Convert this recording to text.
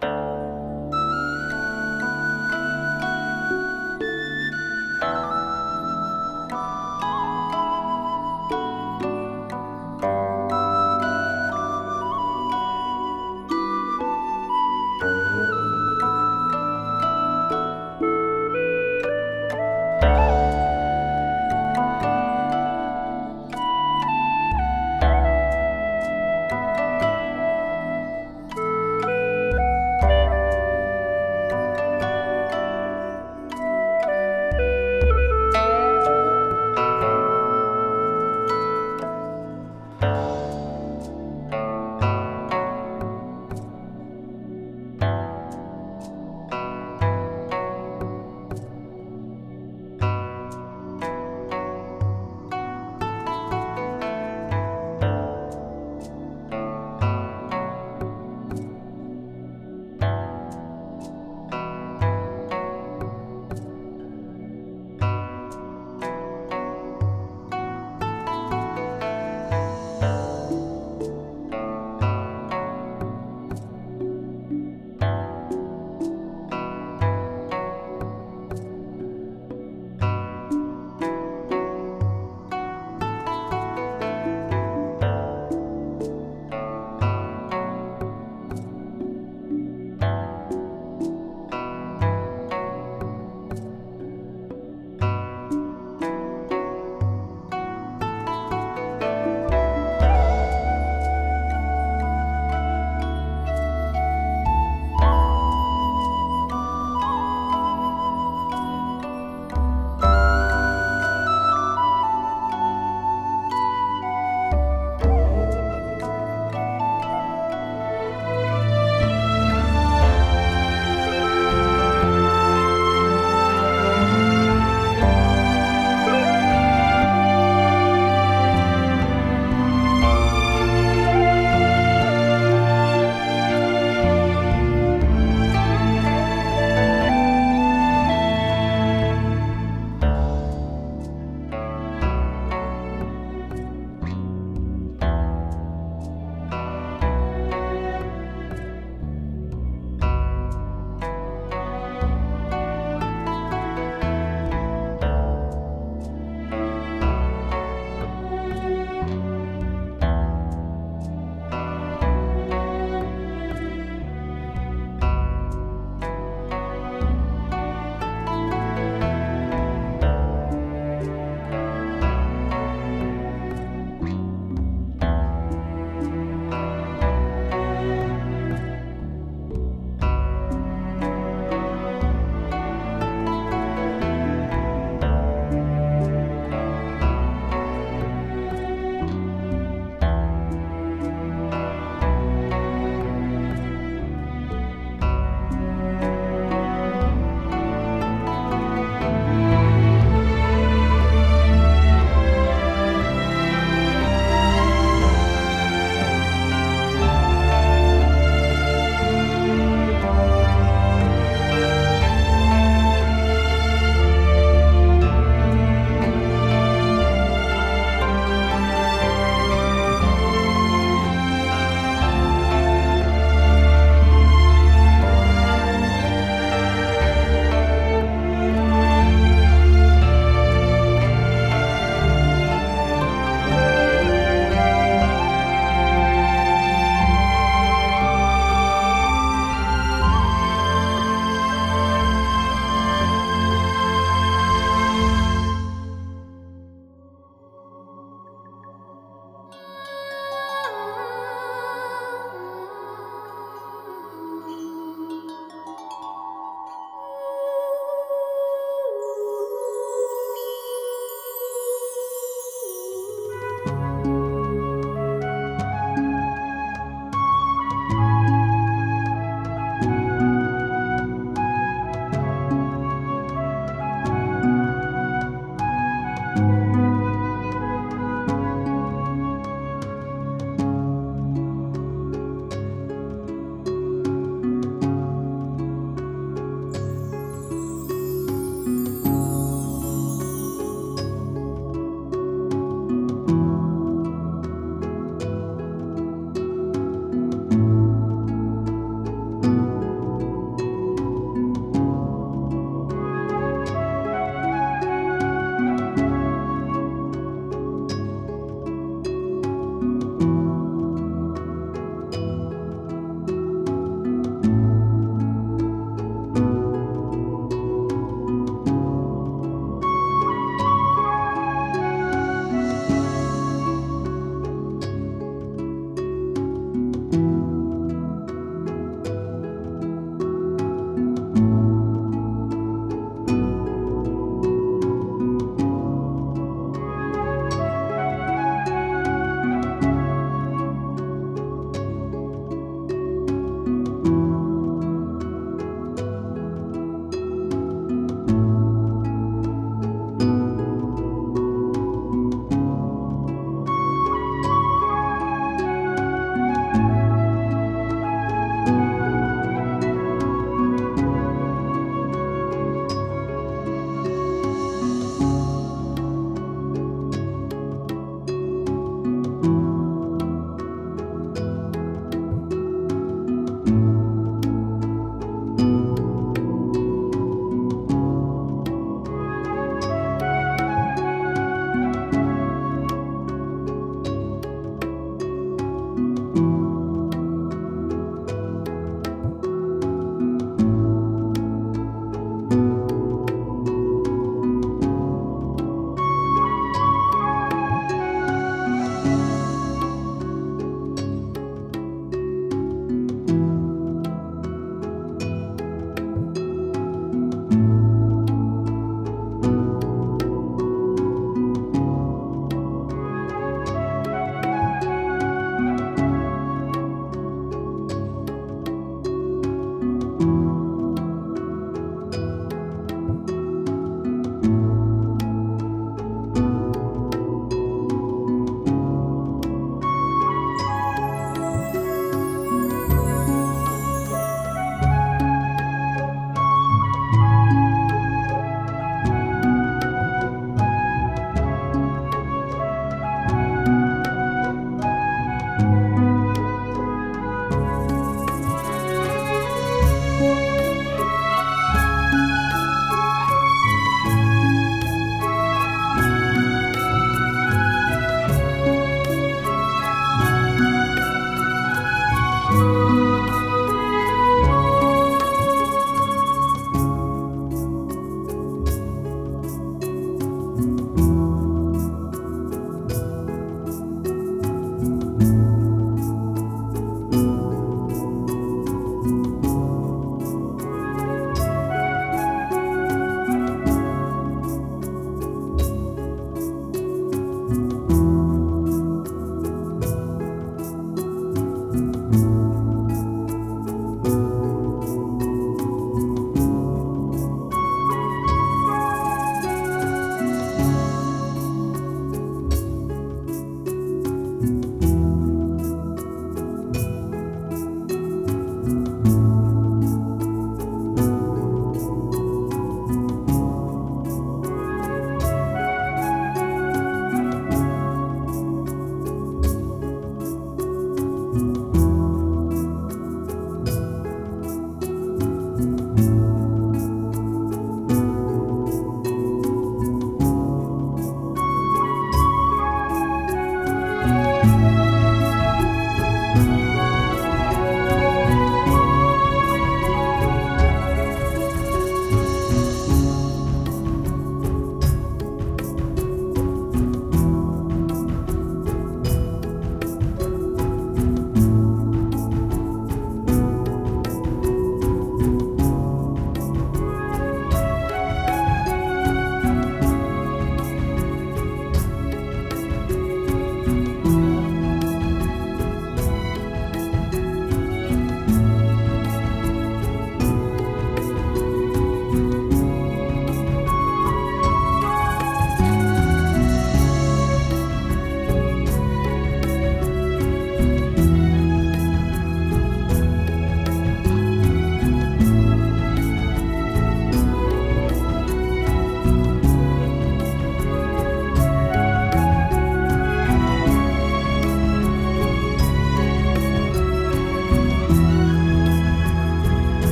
Bye. Bye.